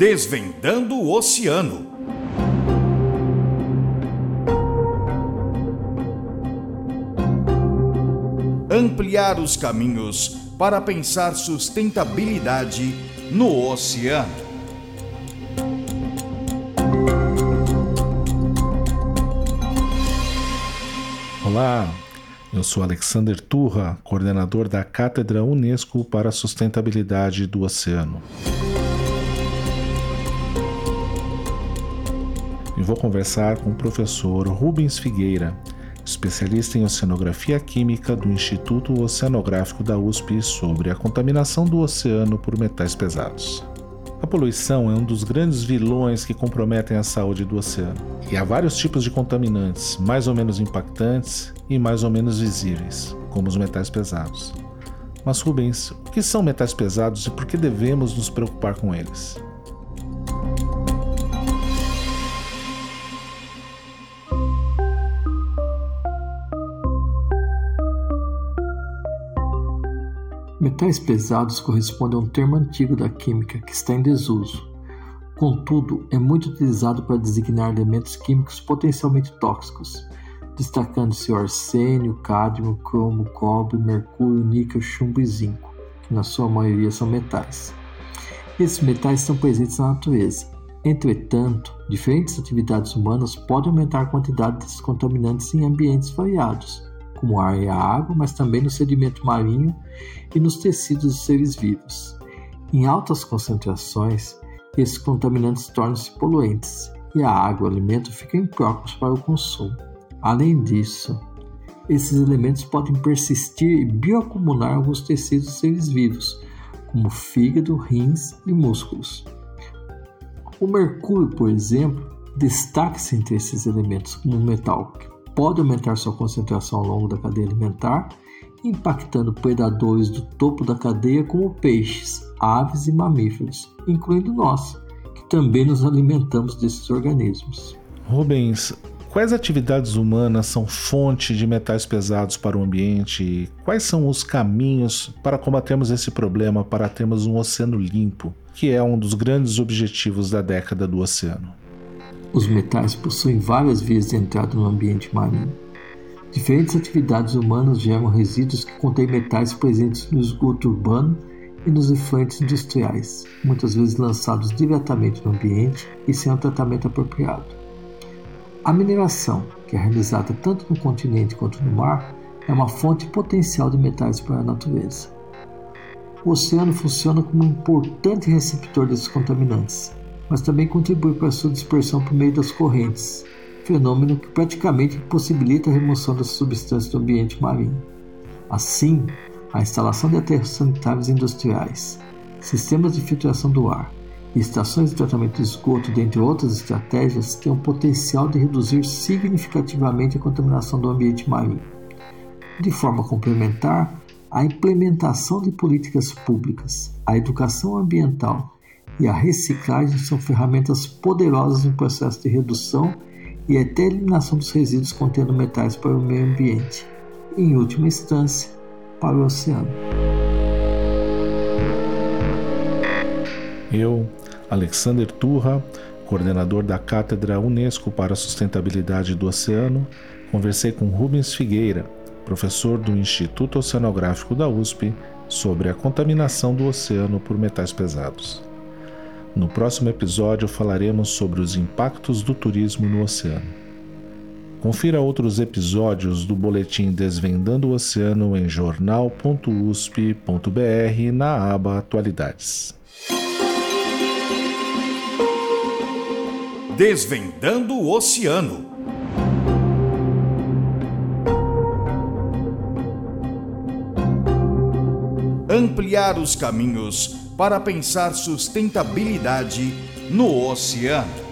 Desvendando o Oceano. Ampliar os caminhos para pensar sustentabilidade no oceano. Olá, eu sou Alexander Turra, coordenador da Cátedra Unesco para a Sustentabilidade do Oceano. E vou conversar com o professor Rubens Figueira, especialista em oceanografia química do Instituto Oceanográfico da USP, sobre a contaminação do oceano por metais pesados. A poluição é um dos grandes vilões que comprometem a saúde do oceano. E há vários tipos de contaminantes, mais ou menos impactantes e mais ou menos visíveis, como os metais pesados. Mas Rubens, o que são metais pesados e por que devemos nos preocupar com eles? Metais pesados correspondem a um termo antigo da química que está em desuso. Contudo, é muito utilizado para designar elementos químicos potencialmente tóxicos, destacando-se o arsênio, cádmio, cromo, cobre, mercúrio, níquel, chumbo e zinco, que na sua maioria são metais. Esses metais estão presentes na natureza. Entretanto, diferentes atividades humanas podem aumentar a quantidade desses contaminantes em ambientes variados, como o ar e a água, mas também no sedimento marinho e nos tecidos dos seres vivos. Em altas concentrações, esses contaminantes tornam-se poluentes e a água e o alimento ficam impróprios para o consumo. Além disso, esses elementos podem persistir e bioacumular alguns tecidos dos seres vivos, como fígado, rins e músculos. O mercúrio, por exemplo, destaca-se entre esses elementos como um metal que pode aumentar sua concentração ao longo da cadeia alimentar, impactando predadores do topo da cadeia como peixes, aves e mamíferos, incluindo nós, que também nos alimentamos desses organismos. Rubens, quais atividades humanas são fonte de metais pesados para o ambiente e quais são os caminhos para combatermos esse problema para termos um oceano limpo, que é um dos grandes objetivos da década do oceano? Os metais possuem várias vias de entrada no ambiente marinho. Diferentes atividades humanas geram resíduos que contêm metais presentes no esgoto urbano e nos efluentes industriais, muitas vezes lançados diretamente no ambiente e sem um tratamento apropriado. A mineração, que é realizada tanto no continente quanto no mar, é uma fonte potencial de metais para a natureza. O oceano funciona como um importante receptor desses contaminantes, mas também contribui para sua dispersão por meio das correntes, fenômeno que praticamente possibilita a remoção dessas substâncias do ambiente marinho. Assim, a instalação de aterros sanitários industriais, sistemas de filtração do ar e estações de tratamento de esgoto, dentre outras estratégias, têm o potencial de reduzir significativamente a contaminação do ambiente marinho. De forma complementar, a implementação de políticas públicas, a educação ambiental e a reciclagem são ferramentas poderosas no processo de redução e até eliminação dos resíduos contendo metais para o meio ambiente, e, em última instância, para o oceano. Eu, Alexander Turra, coordenador da Cátedra Unesco para a Sustentabilidade do Oceano, conversei com Rubens Figueira, professor do Instituto Oceanográfico da USP, sobre a contaminação do oceano por metais pesados. No próximo episódio falaremos sobre os impactos do turismo no oceano. Confira outros episódios do boletim Desvendando o Oceano em jornal.usp.br na aba Atualidades. Desvendando o Oceano. Ampliar os caminhos para pensar sustentabilidade no oceano.